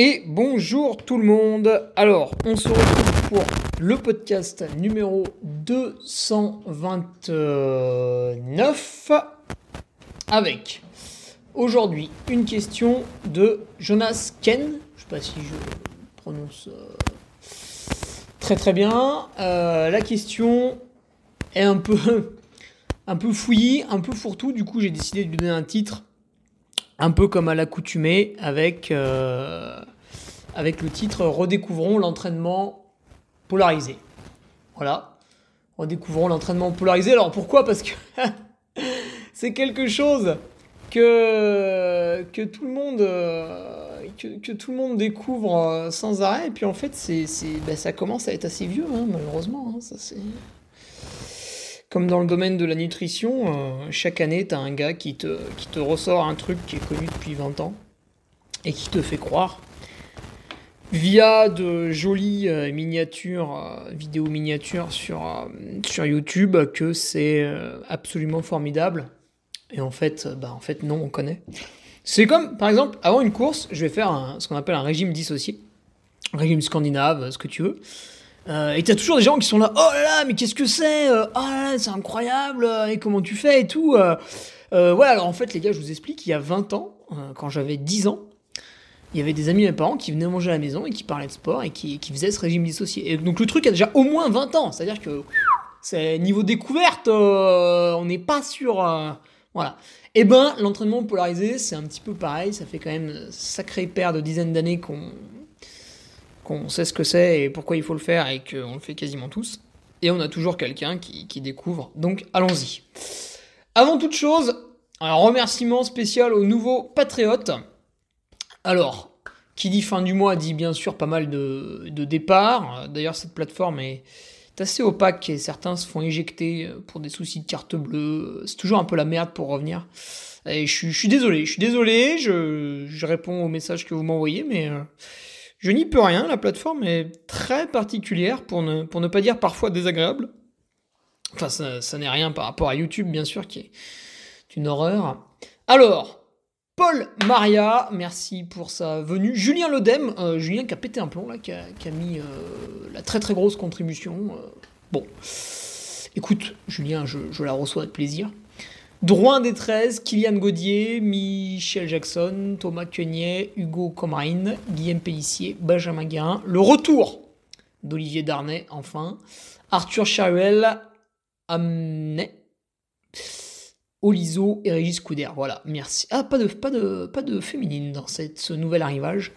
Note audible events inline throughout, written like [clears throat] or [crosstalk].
Et bonjour tout le monde. Alors, on se retrouve pour le podcast numéro 229 avec aujourd'hui une question de Jonas Ken. Je sais pas si je prononce euh, très très bien. Euh, la question est un peu [laughs] un peu fouillie, un peu fourre-tout. Du coup, j'ai décidé de lui donner un titre un peu comme à l'accoutumée avec, euh, avec le titre Redécouvrons l'entraînement polarisé. Voilà. Redécouvrons l'entraînement polarisé. Alors pourquoi? Parce que [laughs] c'est quelque chose que, que, tout le monde, euh, que, tout le monde découvre euh, sans arrêt. Et puis en fait, c'est, ben, ça commence à être assez vieux, hein, malheureusement. Hein. Comme dans le domaine de la nutrition, euh, chaque année, tu as un gars qui te, qui te ressort un truc qui est connu depuis 20 ans et qui te fait croire, via de jolies euh, miniatures, euh, vidéos miniatures sur, sur YouTube, que c'est absolument formidable. Et en fait, bah, en fait, non, on connaît. C'est comme, par exemple, avant une course, je vais faire ce qu'on appelle un régime dissocié, régime scandinave, ce que tu veux. Euh, et t'as toujours des gens qui sont là, oh là là, mais qu'est-ce que c'est euh, Oh là là, c'est incroyable, euh, et comment tu fais et tout. ouais, alors en fait, les gars, je vous explique, il y a 20 ans, quand j'avais 10 ans, il y avait des amis de mes parents qui venaient manger à la maison et qui parlaient de sport et qui, qui faisaient ce régime dissocié. Et donc le truc a déjà au moins 20 ans, c'est-à-dire que c'est niveau découverte, on n'est pas sur... voilà. Et eh ben, l'entraînement polarisé, c'est un petit peu pareil, ça fait quand même sacrée paire de dizaines d'années qu'on qu'on sait ce que c'est et pourquoi il faut le faire et qu'on le fait quasiment tous. Et on a toujours quelqu'un qui, découvre. Donc allons-y. Avant toute chose, un remerciement spécial aux nouveaux patriotes. Alors, qui dit fin du mois dit bien sûr pas mal de, de départs. D'ailleurs, cette plateforme est assez opaque et certains se font éjecter pour des soucis de carte bleue. C'est toujours un peu la merde pour revenir. Et je, suis désolé, je suis désolé, je, réponds aux messages que vous m'envoyez, mais euh, je n'y peux rien, la plateforme est très particulière, pour ne, pas dire parfois désagréable. Enfin, ça, n'est rien par rapport à YouTube, bien sûr, qui est une horreur. Alors, Paul Maria, merci pour sa venue. Julien Lodem, euh, Julien qui a pété un plomb, là, qui a, mis euh, la très très grosse contribution. Euh. bon, écoute, Julien, je la reçois avec plaisir. Drouin des 13, Kylian Gaudier, Michel Jackson, Thomas Quenier, Hugo Comarine, Guillaume Pellissier, Benjamin Guérin. Le retour d'Olivier Darnay, enfin. Arthur Charuel, Amnet, Oliso et Régis Couder. Voilà, merci. Ah, pas de, féminine dans cette, ce nouvel arrivage.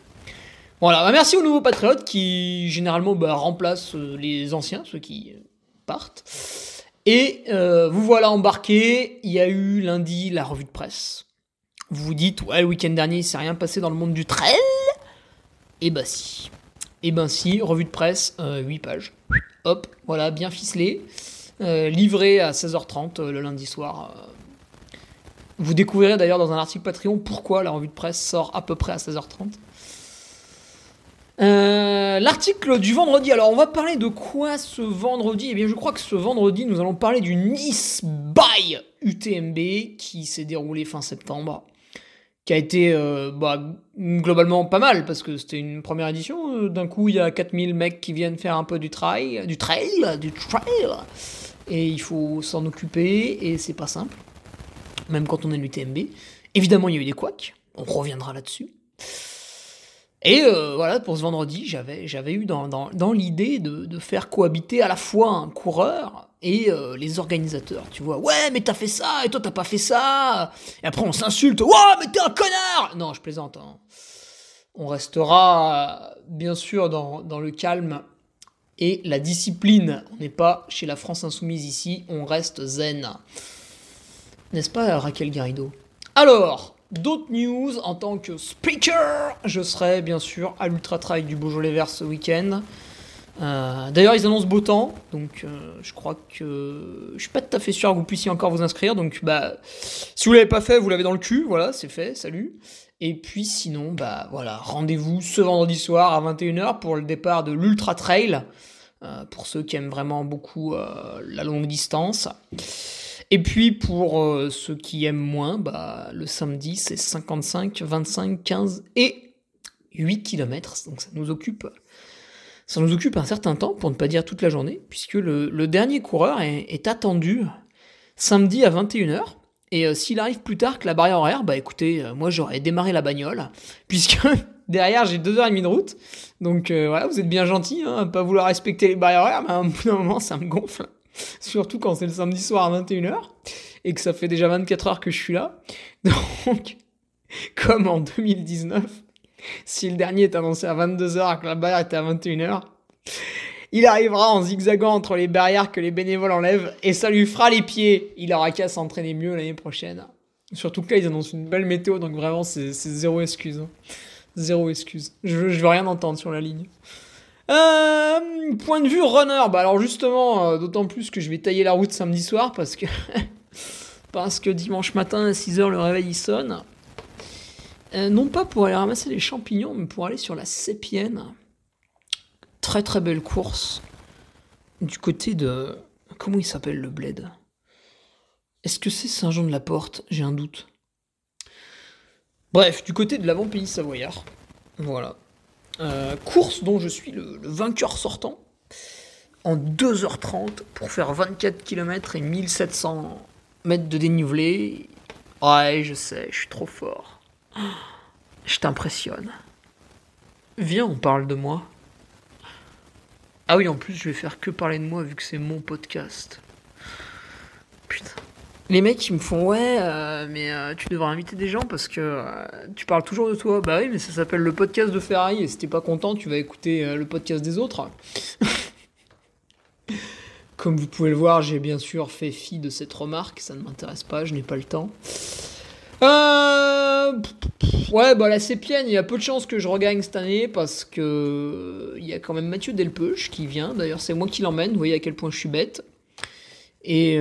Voilà, bah, merci aux nouveaux patriotes qui généralement bah, remplacent euh, les anciens, ceux qui partent. Et euh, vous voilà embarqué, il y a eu lundi la revue de presse. Vous vous dites, ouais, le week-end dernier, il s'est rien passé dans le monde du trail Eh ben si. Eh ben si, revue de presse, 8 euh, pages. Hop, voilà, bien ficelé. Euh, livré à 16h30 le lundi soir. Vous découvrirez d'ailleurs dans un article Patreon pourquoi la revue de presse sort à peu près à 16h30. Euh, L'article du vendredi. Alors, on va parler de quoi ce vendredi? Eh bien, je crois que ce vendredi, nous allons parler du Nice by UTMB qui s'est déroulé fin septembre, qui a été euh, bah, globalement pas mal parce que c'était une première édition. Euh, d'un coup, il y a 4000 mecs qui viennent faire un peu du trail, du trail, du trail, et il faut s'en occuper et c'est pas simple, même quand on est l'UTMB. Évidemment, il y a eu des couacs. On reviendra là-dessus. Et euh, voilà, pour ce vendredi, j'avais, j'avais eu dans, dans, dans l'idée de, de, faire cohabiter à la fois un coureur et euh, les organisateurs. Tu vois, ouais, mais t'as fait ça, et toi t'as pas fait ça. Et après on s'insulte, ouais, mais t'es un connard Non, je plaisante. Hein. On restera bien sûr dans, dans le calme et la discipline. On n'est pas chez la France Insoumise ici, on reste zen. N'est-ce pas Raquel Garrido? Alors, D'autres news, en tant que speaker, je serai bien sûr à l'Ultra Trail du Beaujolais Vert ce week-end. Euh, D'ailleurs, ils annoncent beau temps, donc euh, je crois que je suis pas tout à fait sûr que vous puissiez encore vous inscrire. Donc, bah, si vous l'avez pas fait, vous l'avez dans le cul. Voilà, c'est fait. Salut. Et puis, sinon, bah voilà, rendez-vous ce vendredi soir à 21h pour le départ de l'Ultra Trail. Euh, pour ceux qui aiment vraiment beaucoup la longue distance. Et puis pour euh, ceux qui aiment moins, bah, le samedi c'est 55, 25, 15 et 8 km. Donc ça nous occupe ça nous occupe un certain temps, pour ne pas dire toute la journée, puisque le, dernier coureur est, attendu samedi à 21h. Et euh, s'il arrive plus tard que la barrière horaire, bah écoutez, euh, moi j'aurais démarré la bagnole, [laughs] puisque derrière j'ai 2h30 de route. Donc voilà, vous êtes bien gentil, hein, à pas vouloir respecter les barrières horaires, mais à un bout d'un moment ça me gonfle. [laughs] Surtout quand c'est le samedi soir à 21h et que ça fait déjà 24 heures que je suis là. [laughs] Donc, comme en 2019, si le dernier est annoncé à 22h et que la barrière était à 21h, il arrivera en zigzagant entre les barrières que les bénévoles enlèvent et ça lui fera les pieds. Il aura qu'à s'entraîner mieux l'année prochaine. Surtout que là, ils annoncent une belle météo, donc vraiment, c'est zéro excuse. Zéro excuse. Je, je veux rien entendre sur la ligne. Euh, point de vue runner, bah alors justement, euh, d'autant plus que je vais tailler la route samedi soir parce que [laughs] dimanche matin à 6h le réveil il sonne. Euh, non pas pour aller ramasser les champignons, mais pour aller sur la Sépienne. Très très belle course du côté de comment il s'appelle le bled? Est-ce que c'est Saint-Jean-de-la-Porte? J'ai un doute. Bref, du côté de l'avant-pays savoyard. Voilà. Euh, course dont je suis le, vainqueur sortant en 2h30 pour faire 24 km et 1700 mètres de dénivelé. Ouais, je sais, je suis trop fort. Je t'impressionne. Viens, on parle de moi. Ah oui, en plus, je vais faire que parler de moi vu que c'est mon podcast. Putain. Les mecs, ils me font ouais, euh, mais euh, tu devrais inviter des gens parce que euh, tu parles toujours de toi. Bah oui, mais ça s'appelle le podcast de Ferrari et si t'es pas content, tu vas écouter le podcast des autres. [laughs] Comme vous pouvez le voir, j'ai bien sûr fait fi de cette remarque. Ça ne m'intéresse pas, je n'ai pas le temps. Ouais, bah la Sépienne, il y a peu de chances que je regagne cette année parce que il y a quand même Mathieu Delpeuche qui vient. D'ailleurs, c'est moi qui l'emmène. Vous voyez à quel point je suis bête. Et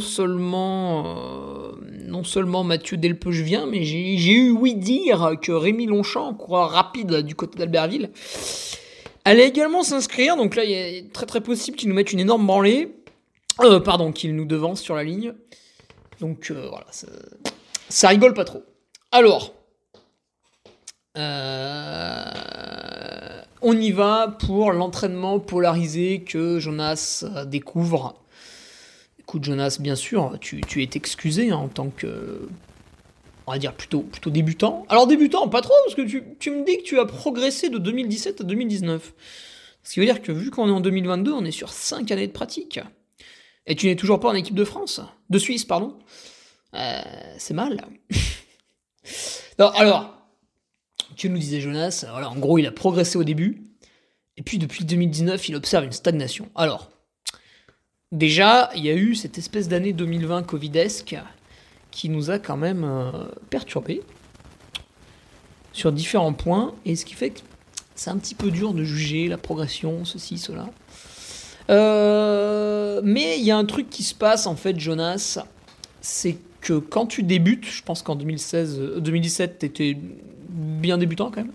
non seulement euh, non seulement Mathieu mais j'ai eu oui dire que Rémi Longchamp, coureur rapide du côté d'Albertville, allait également s'inscrire. Donc là, il est très très possible qu'il nous mette une énorme branlée. Euh, pardon, qu'il nous devance sur la ligne. Donc euh, voilà, ça, ça, rigole pas trop. Alors, on y va pour l'entraînement polarisé que Jonas découvre. Écoute, Jonas, bien sûr, tu, tu es excusé hein, en tant que. On va dire plutôt, plutôt débutant. Alors, débutant, pas trop, parce que tu, tu me dis que tu as progressé de 2017 à 2019. Ce qui veut dire que vu qu'on est en 2022, on est sur 5 années de pratique. Et tu n'es toujours pas en équipe de France. De Suisse, pardon. Euh, c'est mal. [laughs] alors, que nous disait Jonas, voilà, en gros, il a progressé au début, et puis depuis 2019, il observe une stagnation. Alors, déjà, il y a eu cette espèce d'année 2020 covidesque qui nous a quand même euh, perturbé sur différents points, et ce qui fait que c'est un petit peu dur de juger la progression, ceci, cela. Euh, mais il y a un truc qui se passe en fait, Jonas, c'est que quand tu débutes, je pense qu'en 2016, 2017, tu étais bien débutant quand même,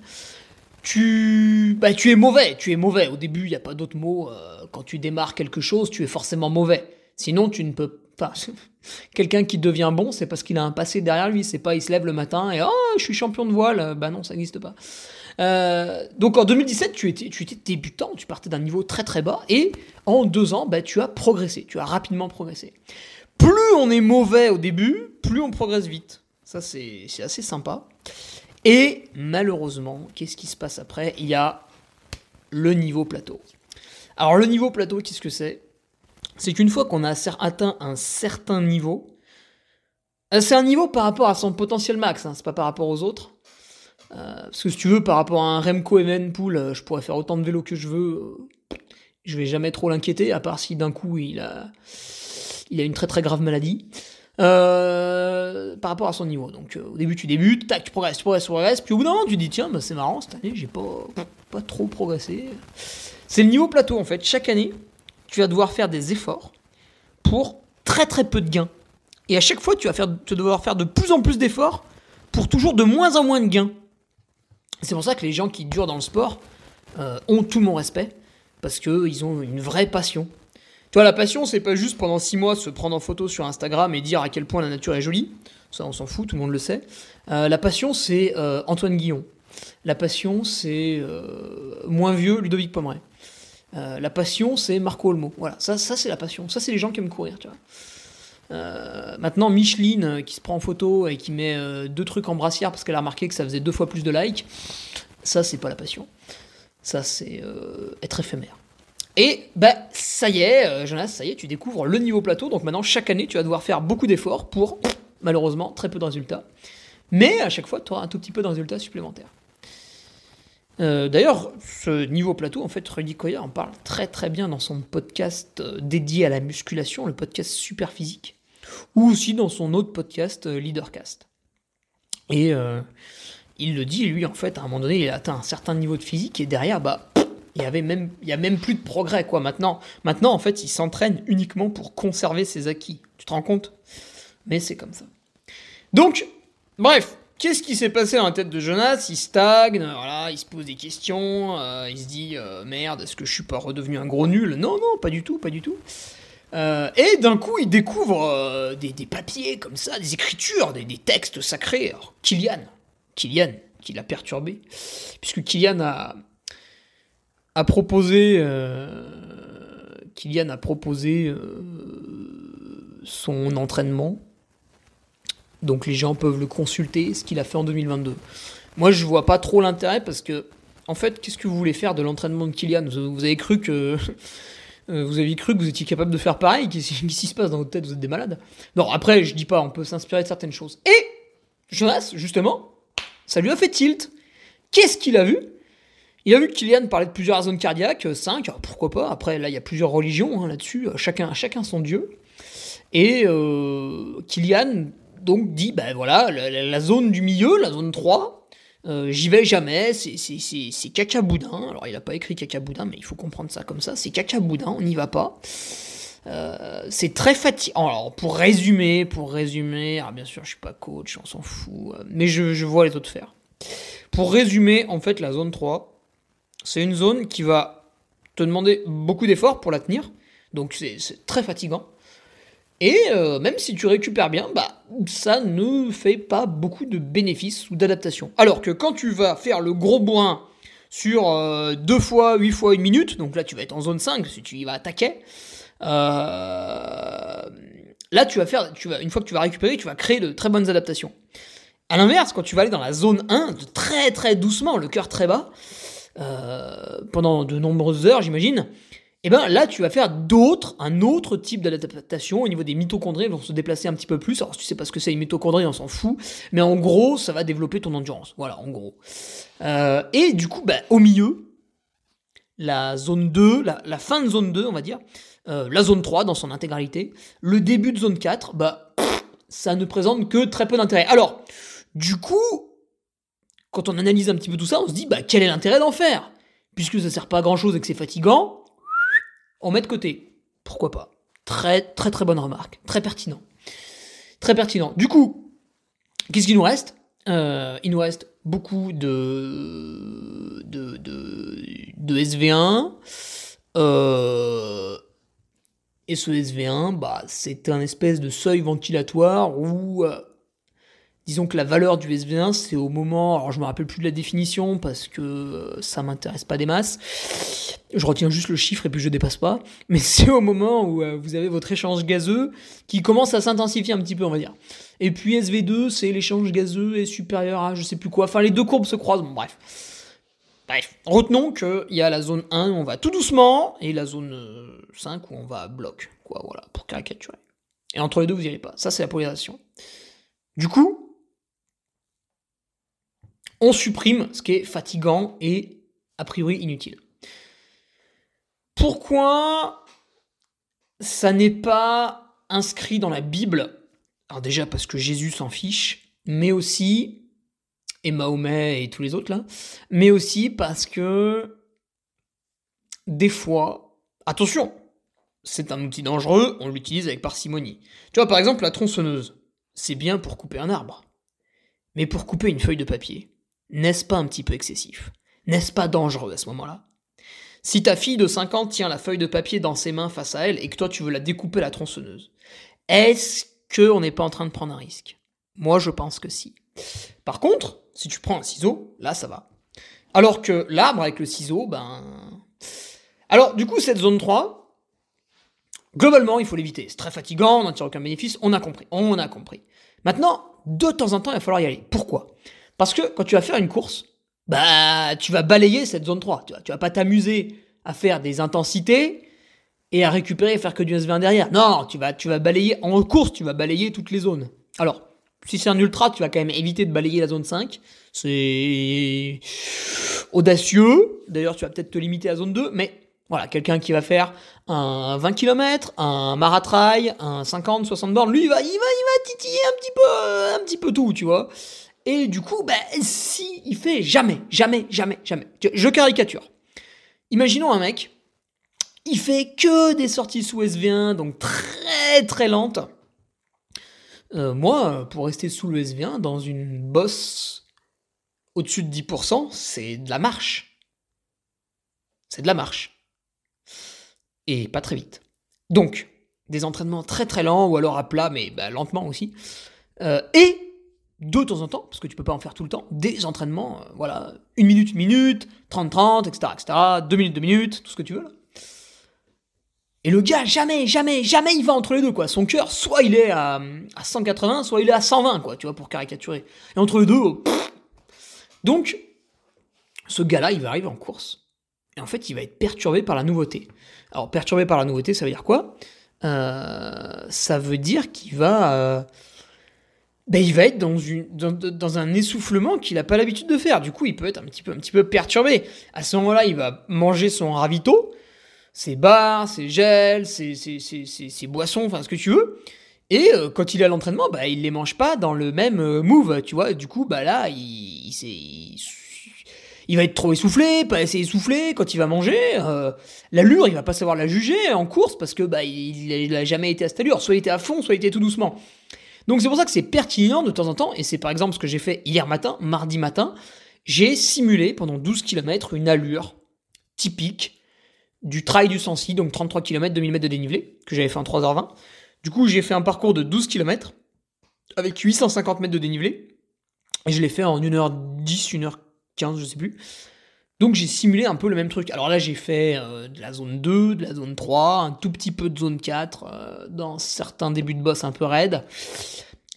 tu, bah, tu es mauvais, tu es mauvais. Au début, il n'y a pas d'autre mot. Euh, quand tu démarres quelque chose, tu es forcément mauvais. Sinon, tu ne peux pas. [laughs] Quelqu'un qui devient bon, c'est parce qu'il a un passé derrière lui. C'est pas il se lève le matin et oh, je suis champion de voile. Bah non, ça n'existe pas. Euh, donc en 2017, tu étais, tu étais débutant, tu partais d'un niveau très très bas et en deux ans, bah, tu as progressé, tu as rapidement progressé. Plus on est mauvais au début, plus on progresse vite. Ça, c'est assez sympa. Et malheureusement, qu'est-ce qui se passe après? Il y a le niveau plateau. Alors le niveau plateau, qu'est-ce que c'est? C'est qu'une fois qu'on a atteint un certain niveau, euh, c'est un niveau par rapport à son potentiel max, hein, c'est pas par rapport aux autres. Euh, parce que si tu veux, par rapport à un Remco Evenpool, euh, je pourrais faire autant de vélo que je veux. je vais jamais trop l'inquiéter, à part si d'un coup il a, il a une très très grave maladie. Euh, par rapport à son niveau. Donc euh, au début tu débutes, tac, tu progresses, tu progresses, tu progresses, puis au bout d'un moment tu dis tiens, bah, c'est marrant, cette année j'ai pas, pas trop progressé. C'est le niveau plateau en fait. Chaque année, tu vas devoir faire des efforts pour très très peu de gains. Et à chaque fois, tu vas, faire, devoir faire de plus en plus d'efforts pour toujours de moins en moins de gains. C'est pour ça que les gens qui durent dans le sport euh, ont tout mon respect, parce qu'ils ont une vraie passion. La passion, c'est pas juste pendant 6 mois se prendre en photo sur Instagram et dire à quel point la nature est jolie. Ça, on s'en fout, tout le monde le sait. Euh, la passion, c'est euh, Antoine Guillon. La passion, c'est euh, moins vieux Ludovic Pomeray. la passion, c'est Marco Olmo. Voilà, ça, ça c'est la passion. Ça, c'est les gens qui aiment courir, tu vois. maintenant, Micheline qui se prend en photo et qui met deux trucs en brassière parce qu'elle a remarqué que ça faisait deux fois plus de likes, ça, c'est pas la passion. Ça, c'est être éphémère. Et ben ça y est, euh, Jonas, ça y est, tu découvres le niveau plateau. Donc maintenant, chaque année, tu vas devoir faire beaucoup d'efforts pour, malheureusement, très peu de résultats. Mais à chaque fois, tu auras un tout petit peu de résultats supplémentaires. Euh, d'ailleurs, ce niveau plateau, en fait, Rudy Koya en parle très très bien dans son podcast euh, dédié à la musculation, le podcast Super Physique, ou aussi dans son autre podcast Leadercast. Et il le dit, lui, en fait, à un moment donné, il a atteint un certain niveau de physique et derrière, bah, il y avait même il y a même plus de progrès quoi. Maintenant maintenant en fait il s'entraîne uniquement pour conserver ses acquis. Tu te rends compte? Mais c'est comme ça. Donc bref qu'est-ce qui s'est passé dans la tête de Jonas? Il stagne voilà il se pose des questions euh, il se dit euh, merde est-ce que je suis pas redevenu un gros nul? Non non pas du tout pas du tout. Euh, et d'un coup, il découvre des, papiers comme ça, des écritures, des, des textes sacrés. Alors, Kylian, Kylian, qui l'a perturbé, puisque Kylian a, a proposé, euh, Kylian a proposé euh, son entraînement. Donc les gens peuvent le consulter, ce qu'il a fait en 2022. Moi, je vois pas trop l'intérêt parce que, en fait, qu'est-ce que vous voulez faire de l'entraînement de Kylian? Vous, avez cru que. [laughs] Euh, vous aviez cru que vous étiez capable de faire pareil? Qu'est-ce qui se passe dans votre tête? Vous êtes des malades? Non, après, je dis pas, on peut s'inspirer de certaines choses. Et Jonas, justement, ça lui a fait tilt. Qu'est-ce qu'il a vu? Il a vu que Kylian parlait de plusieurs zones cardiaques, 5, euh, pourquoi pas. Après, là, il y a plusieurs religions hein, là-dessus, euh, chacun, chacun son dieu. Et euh, Kylian, donc, dit, ben voilà, la, zone du milieu, la zone 3, j'y vais jamais, c'est caca boudin. Alors, il n'a pas écrit caca boudin, mais il faut comprendre ça comme ça. C'est caca boudin, on n'y va pas. c'est très fatigant. Alors, pour résumer, pour résumer, alors bien sûr, je suis pas coach, on s'en fout, mais je, je vois les autres faire. Pour résumer, en fait, la zone 3, c'est une zone qui va te demander beaucoup d'efforts pour la tenir, donc c'est très fatigant. Et euh, même si tu récupères bien, bah, ça ne fait pas beaucoup de bénéfices ou d'adaptation. Alors que quand tu vas faire le gros bourrin sur 2 euh, fois 8 fois une minute, donc là tu vas être en zone 5 si tu y vas attaquer, euh, là tu vas faire, une fois que tu vas récupérer, tu vas créer de très bonnes adaptations. A l'inverse, quand tu vas aller dans la zone 1, très très doucement, le cœur très bas, euh, pendant de nombreuses heures, j'imagine, et eh ben là, tu vas faire d'autres, un autre type d'adaptation au niveau des mitochondries, vont se déplacer un petit peu plus. Alors, si tu sais pas ce que c'est une mitochondrie, on s'en fout. Mais en gros, ça va développer ton endurance. Voilà, en gros. Euh, et du coup, bah, au milieu, la zone 2, la, fin de zone 2, on va dire, euh, la zone 3 dans son intégralité, le début de zone 4, bah, ça ne présente que très peu d'intérêt. Alors, du coup, quand on analyse un petit peu tout ça, on se dit, bah, quel est l'intérêt d'en faire? Puisque ça sert pas à grand chose et que c'est fatigant, on met de côté. Pourquoi pas? Très, très, très bonne remarque. Très pertinent. Très pertinent. Du coup, qu'est-ce qu'il nous reste? Euh, Il nous reste beaucoup de, de, de, SV1. Euh, et ce SV1, bah, c'est un espèce de seuil ventilatoire où, euh, disons que la valeur du SV1, c'est au moment, alors je me rappelle plus de la définition parce que euh, ça m'intéresse pas des masses. Je retiens juste le chiffre et puis je dépasse pas. Mais [laughs] c'est au moment où vous avez votre échange gazeux qui commence à s'intensifier un petit peu, on va dire. Et puis SV2, c'est l'échange gazeux est supérieur à je sais plus quoi. Enfin, les deux courbes se croisent. Bref. Bref, retenons qu'il y a la zone 1 où on va tout doucement et la zone 5 euh, où on va à bloc. Quoi, voilà, pour caricaturer. Et entre les deux, vous allez pas. Ça, c'est la polarisation. Du coup, on supprime ce qui est fatigant et a priori inutile. Pourquoi ça n'est pas inscrit dans la Bible? Alors déjà parce que Jésus s'en fiche, mais aussi, et Mahomet et tous les autres là, mais aussi parce que des fois, attention, c'est un outil dangereux, on l'utilise avec parcimonie. Tu vois, par exemple, la tronçonneuse, c'est bien pour couper un arbre. Mais pour couper une feuille de papier, n'est-ce pas un petit peu excessif? N'est-ce pas dangereux à ce moment-là? Si ta fille de 5 ans tient la feuille de papier dans ses mains face à elle et que toi tu veux la découper la tronçonneuse, est-ce qu'on n'est pas en train de prendre un risque? Moi, je pense que si. Par contre, si tu prends un ciseau, là, ça va. Alors que l'arbre avec le ciseau, ben... Alors, du coup, cette zone 3, globalement, il faut l'éviter. C'est très fatigant, on n'en tire aucun bénéfice, on a compris, on a compris. Maintenant, de temps en temps, il va falloir y aller. Pourquoi? Parce que quand tu vas faire une course, bah, tu vas balayer cette zone 3. Tu vas, tu vas pas t'amuser à faire des intensités et à récupérer et faire que du SV1 derrière. Non, tu vas, tu vas balayer en course, tu vas balayer toutes les zones. Alors, si c'est un ultra, tu vas quand même éviter de balayer la zone 5. C'est audacieux. D'ailleurs, tu vas peut-être te limiter à la zone 2, mais voilà, quelqu'un qui va faire un 20 km, un maratrail, un 50, 60 bornes, lui, il va, il va, il va titiller un petit peu, un petit peu tout, tu vois. Et du coup, ben, si il fait jamais, jamais, jamais, jamais. Je caricature. Imaginons un mec il fait que des sorties sous SV1, donc très très lentes. Euh, moi, pour rester sous le SV1, dans une bosse au-dessus de 10%, c'est de la marche. C'est de la marche. Et pas très vite. Donc, des entraînements très très lents, ou alors à plat, mais bah, lentement aussi. Euh, et de temps en temps, parce que tu peux pas en faire tout le temps, des entraînements, euh, voilà, une minute, une minute, 30-30, etc., etc., deux minutes, deux minutes, tout ce que tu veux. Et le gars, jamais, jamais, jamais il va entre les deux, quoi. Son cœur, soit il est à, 180, soit il est à 120, quoi, tu vois, pour caricaturer. Et entre les deux, oh, donc, ce gars-là, il va arriver en course. Et en fait, il va être perturbé par la nouveauté. Alors, perturbé par la nouveauté, ça veut dire quoi? Euh, Ça veut dire qu'il va... Euh, ben, il va être dans, une, dans, un essoufflement qu'il n'a pas l'habitude de faire. Du coup, il peut être un petit peu, un petit peu perturbé. À ce moment-là, il va manger son ravito ses bars, ses gels, ses, boissons, enfin ce que tu veux. Et euh, quand il est à l'entraînement, bah, il les mange pas dans le même euh, move, tu vois. Du coup, bah là, il, il, il, va être trop essoufflé, pas assez essoufflé quand il va manger. Euh, l'allure, il va pas savoir la juger en course parce que bah, il, il a jamais été à cette allure. Soit il était à fond, soit il était tout doucement. Donc c'est pour ça que c'est pertinent de temps en temps, et c'est par exemple ce que j'ai fait hier matin, mardi matin, j'ai simulé pendant 12 km une allure typique du trail du Sancy, donc 33 km, 2000 mètres de dénivelé, que j'avais fait en 3h20. Du coup, j'ai fait un parcours de 12 km avec 850 mètres de dénivelé. Et je l'ai fait en 1h10, 1h15, je sais plus. Donc j'ai simulé un peu le même truc. Alors là, j'ai fait euh, de la zone 2, de la zone 3, un tout petit peu de zone 4, euh, dans certains débuts de boss un peu raides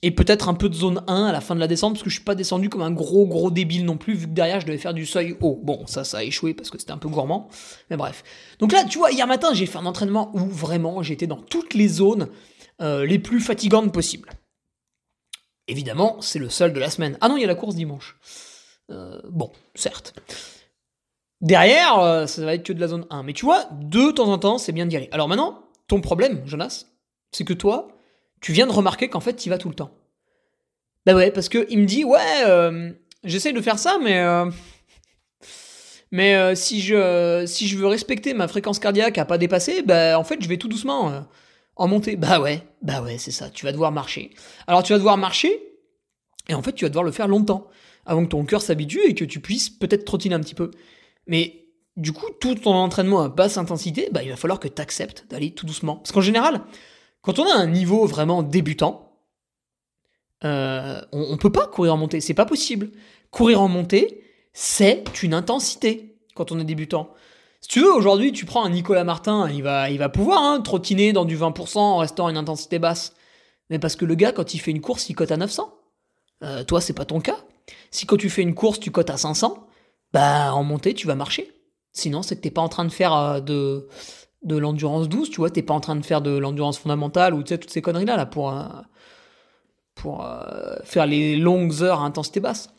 et peut-être un peu de zone 1 à la fin de la descente, parce que je suis pas descendu comme un gros gros débile non plus, vu que derrière je devais faire du seuil haut. Bon, ça, ça a échoué parce que c'était un peu gourmand, mais bref. Donc là, tu vois, hier matin, j'ai fait un entraînement où vraiment j'étais dans toutes les zones euh, les plus fatigantes possibles. Évidemment, c'est le seul de la semaine. Ah non, il y a la course dimanche. Bon, certes. Derrière, euh, ça va être que de la zone 1. Mais tu vois, de temps en temps, c'est bien d'y aller. Alors maintenant, ton problème, Jonas, c'est que toi, tu viens de remarquer qu'en fait, tu y vas tout le temps. Bah ouais, parce que il me dit, ouais, euh, j'essaie de faire ça, mais. Euh, [laughs] mais euh, si, je, si je veux respecter ma fréquence cardiaque à pas dépasser, bah en fait, je vais tout doucement en montée. Bah ouais, bah ouais, c'est ça, tu vas devoir marcher. Alors tu vas devoir marcher, et en fait, tu vas devoir le faire longtemps. avant que ton cœur s'habitue et que tu puisses peut-être trottiner un petit peu. Mais du coup, tout ton entraînement à basse intensité, bah, il va falloir que tu acceptes d'aller tout doucement. Parce qu'en général, quand on a un niveau vraiment débutant, euh, on, ne peut pas courir en montée, c'est pas possible. Courir en montée, c'est une intensité quand on est débutant. Si tu veux, aujourd'hui, tu prends un Nicolas Martin, il va, va pouvoir hein, trottiner dans du 20% en restant à une intensité basse. Mais parce que le gars, quand il fait une course, il cote à 900. Euh, toi, c'est pas ton cas. Si quand tu fais une course, tu cotes à 500, bah en montée, tu vas marcher. Sinon, c'est que t'es pas en train de faire euh, de, de l'endurance douce, tu vois, t'es pas en train de faire de l'endurance fondamentale ou toutes ces conneries-là là, pour, euh, pour faire les longues heures à intensité basse.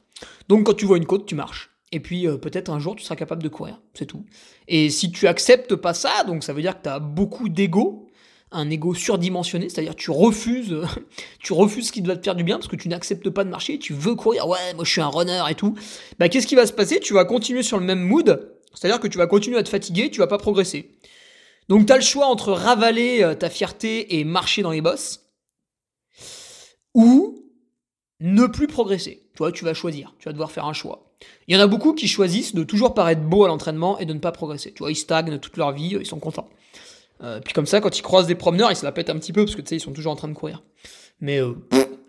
Donc quand tu vois une côte, tu marches. Et puis peut-être un jour tu seras capable de courir, c'est tout. Et si tu acceptes pas ça, donc ça veut dire que tu as beaucoup d'ego, un ego surdimensionné, c'est-à-dire tu refuses, [laughs] tu refuses ce qui doit te faire du bien parce que tu n'acceptes pas de marcher, tu veux courir, ouais, moi je suis un runner et tout. Bah qu'est-ce qui va se passer? Tu vas continuer sur le même mood, c'est-à-dire que tu vas continuer à te fatiguer, tu vas pas progresser. Donc tu as le choix entre ravaler euh, ta fierté et marcher dans les bosses ou ne plus progresser. Toi, tu vas choisir, tu vas devoir faire un choix. Il y en a beaucoup qui choisissent de toujours paraître beau à l'entraînement et de ne pas progresser. Tu vois, ils stagnent toute leur vie, ils sont contents. Euh, puis comme ça, quand ils croisent des promeneurs, ils se la pètent un petit peu parce que tu sais, ils sont toujours en train de courir. Mais euh,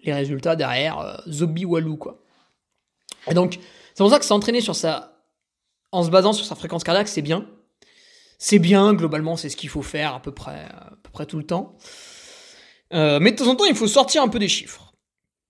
les résultats derrière, euh, zombie walou quoi. Donc, c'est pour ça que s'entraîner sur ça, en se basant sur sa fréquence cardiaque, c'est bien. C'est bien, globalement, c'est ce qu'il faut faire à peu près, à peu près tout le temps. mais de temps en temps, il faut sortir un peu des chiffres.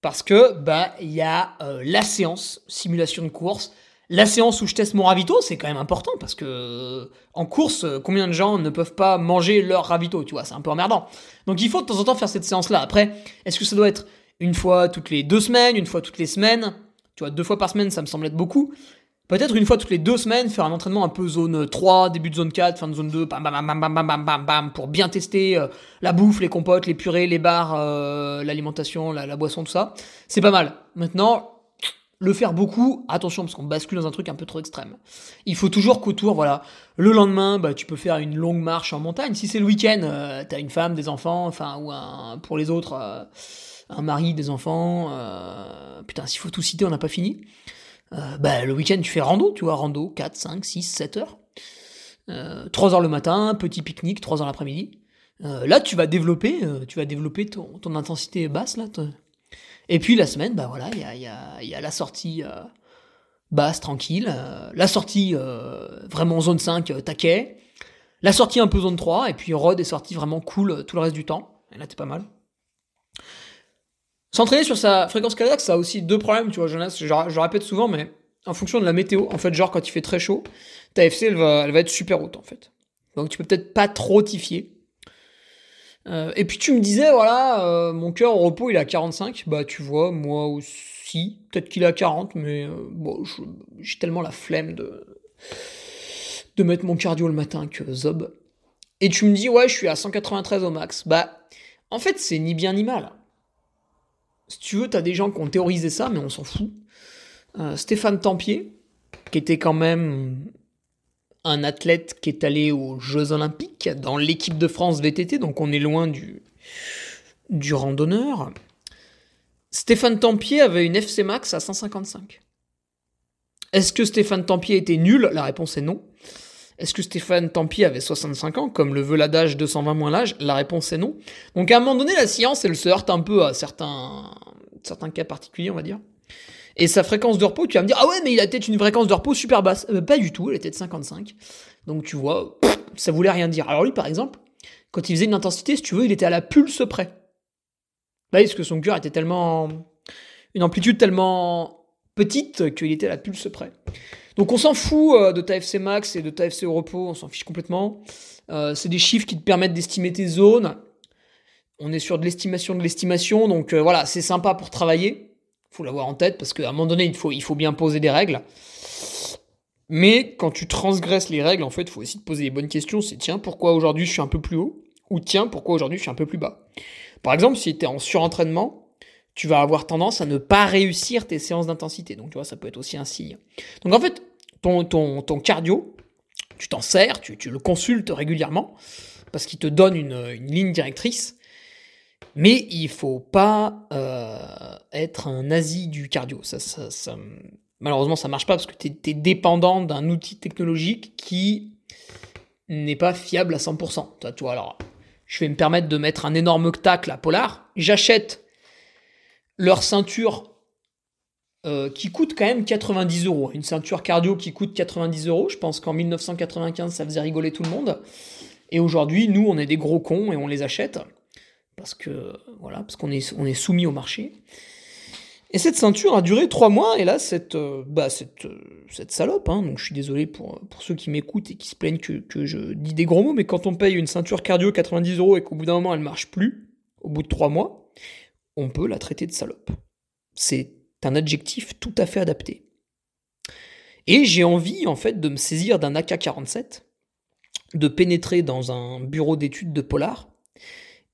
Parce que, bah, il y a la séance simulation de course la séance où je teste mon ravito, c'est quand même important parce que en course, combien de gens ne peuvent pas manger leur ravito, tu vois, c'est un peu emmerdant. Donc il faut de temps en temps faire cette séance-là. Après, est-ce que ça doit être une fois toutes les deux semaines, une fois toutes les semaines? Tu vois, deux fois par semaine, ça me semble être beaucoup. Peut-être une fois toutes les deux semaines, faire un entraînement un peu zone 3, début de zone 4, fin de zone 2, bam bam bam bam bam bam bam, pour bien tester euh, la bouffe, les compotes, les purées, les bars, euh, l'alimentation, la, la boisson, tout ça. C'est pas mal. Maintenant, le faire beaucoup, attention parce qu'on bascule dans un truc un peu trop extrême. Il faut toujours qu'autour, voilà, le lendemain, bah, tu peux faire une longue marche en montagne. Si c'est le week-end, euh, t'as une femme, des enfants, enfin, ou un, pour les autres, euh, un mari, des enfants. Euh, putain, s'il faut tout citer, on n'a pas fini. bah, le week-end, tu fais rando, tu vois, rando, 4, 5, 6, 7 heures. 3 heures le matin, petit pique-nique, 3 heures l'après-midi. là, tu vas développer, tu vas développer ton, ton intensité basse, là, et puis la semaine, bah voilà, il y a, la sortie euh, basse, tranquille, euh, la sortie euh, vraiment zone 5, taquet, la sortie un peu zone 3, et puis Rod est sorti vraiment cool tout le reste du temps. Et là, t'es pas mal. S'entraîner sur sa fréquence cardiaque, ça a aussi deux problèmes, tu vois, Jonas. Je, je, répète souvent, mais en fonction de la météo, en fait, genre quand il fait très chaud, ta FC, elle va, être super haute, en fait. Donc tu peux peut-être pas trop t'y fier. Euh, et puis tu me disais, voilà, euh, mon cœur au repos, il à 45. Bah tu vois, moi aussi, peut-être qu'il à 40, mais euh, j'ai tellement la flemme de, de mettre mon cardio le matin que zob. Et tu me dis, ouais, je suis à 193 au max. Bah, en fait, c'est ni bien ni mal. Si tu veux, t'as des gens qui ont théorisé ça, mais on s'en fout. Stéphane Tempier, qui était quand même un athlète qui est allé aux Jeux Olympiques dans l'équipe de France VTT, donc on est loin du, du randonneur. Stéphane Tempier avait une FC Max à 155. Est-ce que Stéphane Tempier était nul? La réponse est non. Est-ce que Stéphane Tempier avait 65 ans, comme le veut l'adage 220 moins l'âge? La réponse est non. Donc à un moment donné, la science, elle se heurte un peu à certains, certains cas particuliers, on va dire. Et sa fréquence de repos, tu vas me dire, ah ouais, mais il a peut-être une fréquence de repos super basse. Euh, pas du tout, elle était de 55. Donc tu vois, ça voulait rien dire. Alors lui, par exemple, quand il faisait une intensité, si tu veux, il était à la pulse près. Bah, parce que son cœur était tellement. une amplitude tellement petite qu'il était à la pulse près? Donc on s'en fout euh, de ta max et de ta au repos, on s'en fiche complètement. Euh, c'est des chiffres qui te permettent d'estimer tes zones. On est sur de l'estimation de l'estimation, donc voilà, c'est sympa pour travailler faut l'avoir en tête parce qu'à un moment donné, il faut, bien poser des règles. Mais quand tu transgresses les règles, en fait, il faut aussi te poser les bonnes questions. C'est tiens, pourquoi aujourd'hui je suis un peu plus haut? Ou tiens, pourquoi aujourd'hui je suis un peu plus bas? Par exemple, si tu es en surentraînement, tu vas avoir tendance à ne pas réussir tes séances d'intensité. Donc, tu vois, ça peut être aussi un signe. Donc, en fait, ton, cardio, tu t'en sers, tu, le consultes régulièrement parce qu'il te donne une ligne directrice. Mais il faut pas être un nazi du cardio. Ça, ça, malheureusement, ça marche pas parce que tu es, dépendant d'un outil technologique qui n'est pas fiable à 100%. Toi, alors, je vais me permettre de mettre un énorme tacle à Polar. J'achète leur ceinture euh, qui coûte quand même 90 euros. Une ceinture cardio qui coûte 90 euros. Je pense qu'en 1995, ça faisait rigoler tout le monde. Et aujourd'hui, nous, on est des gros cons et on les achète parce qu'on est, on est soumis au marché. Et cette ceinture a duré trois mois, et là, cette, euh, bah, cette, euh, cette salope, hein, donc je suis désolé pour, pour ceux qui m'écoutent et qui se plaignent que, je dis des gros mots, mais quand on paye une ceinture cardio 90 euros et qu'au bout d'un moment elle marche plus, au bout de trois mois, on peut la traiter de salope. C'est un adjectif tout à fait adapté. Et j'ai envie, en fait, de me saisir d'un AK-47, de pénétrer dans un bureau d'études de polar,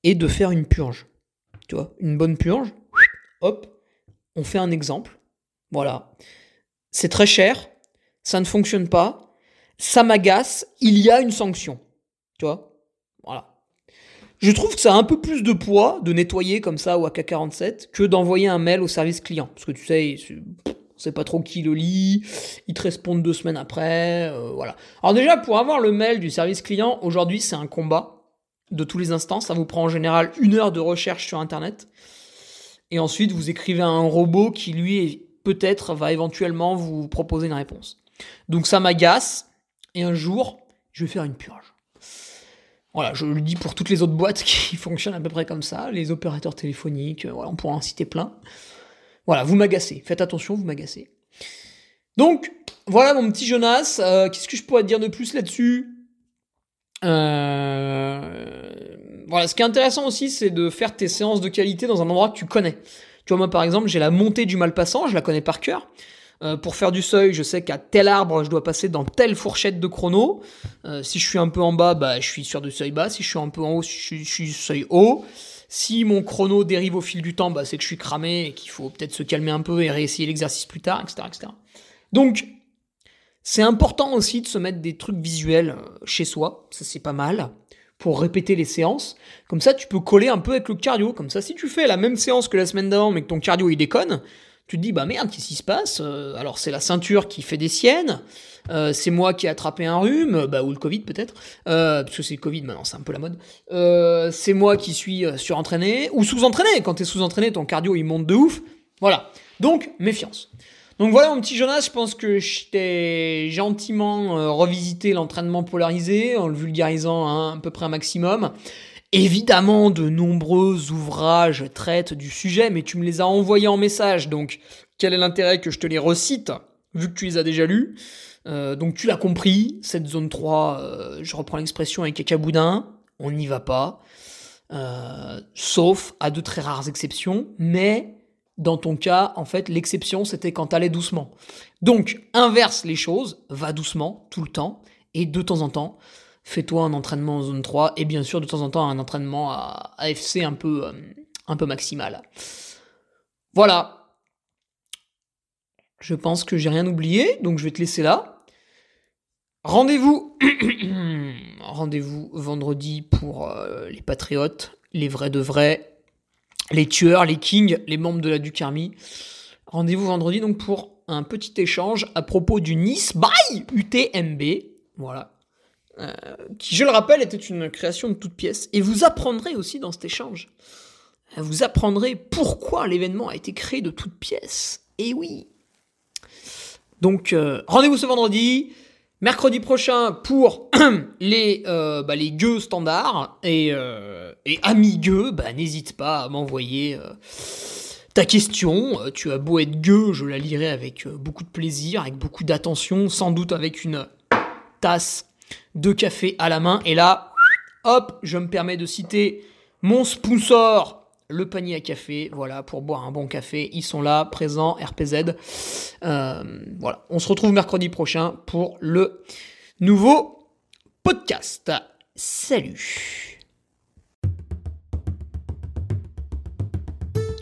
et de faire une purge. Tu vois, une bonne purge, hop, on fait un exemple. Voilà. C'est très cher, ça ne fonctionne pas, ça m'agace, il y a une sanction. Tu vois Voilà. Je trouve que ça a un peu plus de poids de nettoyer comme ça au AK-47 que d'envoyer un mail au service client. Parce que tu sais, c'est pas trop qui le lit, ils te répondent deux semaines après, euh, voilà. Alors déjà, pour avoir le mail du service client, aujourd'hui c'est un combat de tous les instants, ça vous prend en général une heure de recherche sur Internet et ensuite vous écrivez à un robot qui lui peut-être va éventuellement vous proposer une réponse. Donc ça m'agace et un jour je vais faire une purge. Voilà, je le dis pour toutes les autres boîtes [laughs] qui fonctionnent à peu près comme ça, les opérateurs téléphoniques, euh, on pourra en citer plein. Voilà, vous m'agacez, faites attention, vous m'agacez. Donc, voilà mon petit Jonas, euh, qu'est-ce que je pourrais dire de plus là-dessus? Euh, voilà, ce qui est intéressant aussi, c'est de faire tes séances de qualité dans un endroit que tu connais. Tu vois, moi par exemple, j'ai la montée du Malpassant, je la connais par cœur. Euh, pour faire du seuil, je sais qu'à tel arbre, je dois passer dans telle fourchette de chrono. Euh, si je suis un peu en bas, bah, je suis sur du seuil bas. Si je suis un peu en haut, je suis, je suis seuil haut. Si mon chrono dérive au fil du temps, bah, c'est que je suis cramé et qu'il faut peut-être se calmer un peu et réessayer l'exercice plus tard, etc., etc. Donc, c'est important aussi de se mettre des trucs visuels euh, chez soi. Ça, c'est pas mal pour répéter les séances. Comme ça, tu peux coller un peu avec le cardio. Comme ça, si tu fais la même séance que la semaine d'avant, mais que ton cardio il déconne, tu te dis bah merde, qu'est-ce qui se passe euh, Alors c'est la ceinture qui fait des siennes. Euh, c'est moi qui ai attrapé un rhume, bah, ou le Covid peut-être, euh, parce que c'est le Covid maintenant, c'est un peu la mode. c'est moi qui suis surentraîné ou sous-entraîné. Quand t'es sous-entraîné, ton cardio il monte de ouf. Voilà. Donc méfiance. Donc voilà mon petit Jonas, je pense que je t'ai gentiment euh, revisité l'entraînement polarisé en le vulgarisant à peu près un maximum. Évidemment, de nombreux ouvrages traitent du sujet, mais tu me les as envoyés en message, donc quel est l'intérêt que je te les recite, vu que tu les as déjà lus? Euh, Donc tu l'as compris, cette zone 3, euh, je reprends l'expression avec cacaboudin, on n'y va pas, sauf à de très rares exceptions, mais dans ton cas, en fait, l'exception, c'était quand t'allais doucement. Donc, inverse les choses, va doucement, tout le temps, et de temps en temps, fais-toi un entraînement en zone 3, et bien sûr, de temps en temps, un entraînement à AFC un peu, euh, un peu maximal. Voilà. Je pense que j'ai rien oublié, donc je vais te laisser là. Rendez-vous, [coughs] rendez-vous vendredi pour euh, les patriotes, les vrais de vrais, les tueurs, les kings, les membres de la Duc Army. Rendez-vous vendredi donc pour un petit échange à propos du Nice by UTMB. Voilà. Euh, qui, je le rappelle, était une création de toute pièce. Et vous apprendrez aussi dans cet échange. Vous apprendrez pourquoi l'événement a été créé de toutes pièces. Et oui. Donc, euh, rendez-vous ce vendredi. Mercredi prochain pour [clears throat] les, euh, bah, les gueux standards et, euh, amis gueux, bah, n'hésite pas à m'envoyer euh, ta question. Tu as beau être gueux, je la lirai avec beaucoup de plaisir, avec beaucoup d'attention, sans doute avec une tasse de café à la main. Et là, hop, je me permets de citer mon sponsor le panier à café, voilà, pour boire un bon café. Ils sont là, présents, RPZ. Euh, voilà, on se retrouve mercredi prochain pour le nouveau podcast. Salut